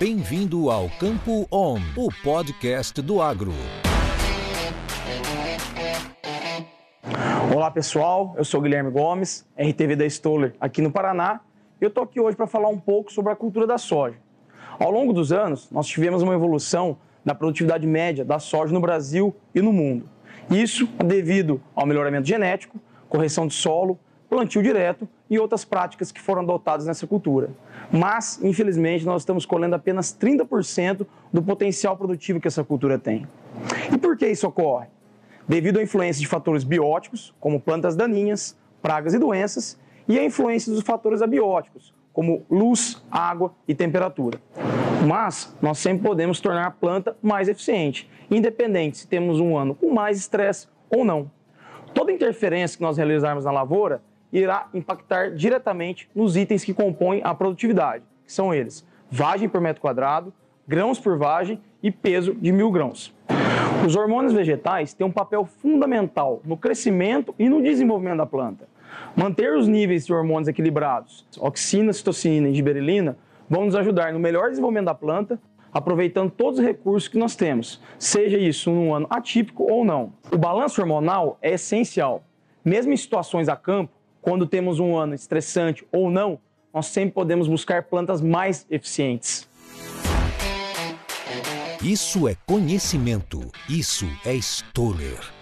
Bem-vindo ao Campo On, o podcast do agro. Olá pessoal, eu sou Guilherme Gomes, RTV da Stoller aqui no Paraná. Eu estou aqui hoje para falar um pouco sobre a cultura da soja. Ao longo dos anos, nós tivemos uma evolução da produtividade média da soja no Brasil e no mundo. Isso devido ao melhoramento genético, correção de solo, plantio direto e outras práticas que foram adotadas nessa cultura. Mas, infelizmente, nós estamos colhendo apenas 30% do potencial produtivo que essa cultura tem. E por que isso ocorre? Devido à influência de fatores bióticos, como plantas daninhas, pragas e doenças, e à influência dos fatores abióticos, como luz, água e temperatura. Mas nós sempre podemos tornar a planta mais eficiente, independente se temos um ano com mais estresse ou não. Toda interferência que nós realizarmos na lavoura irá impactar diretamente nos itens que compõem a produtividade, que são eles: vagem por metro quadrado, grãos por vagem e peso de mil grãos. Os hormônios vegetais têm um papel fundamental no crescimento e no desenvolvimento da planta. Manter os níveis de hormônios equilibrados, oxina, citocina e giberelina, vão nos ajudar no melhor desenvolvimento da planta, aproveitando todos os recursos que nós temos, seja isso num ano atípico ou não. O balanço hormonal é essencial. Mesmo em situações a campo, quando temos um ano estressante ou não, nós sempre podemos buscar plantas mais eficientes. Isso é conhecimento. Isso é Stoller.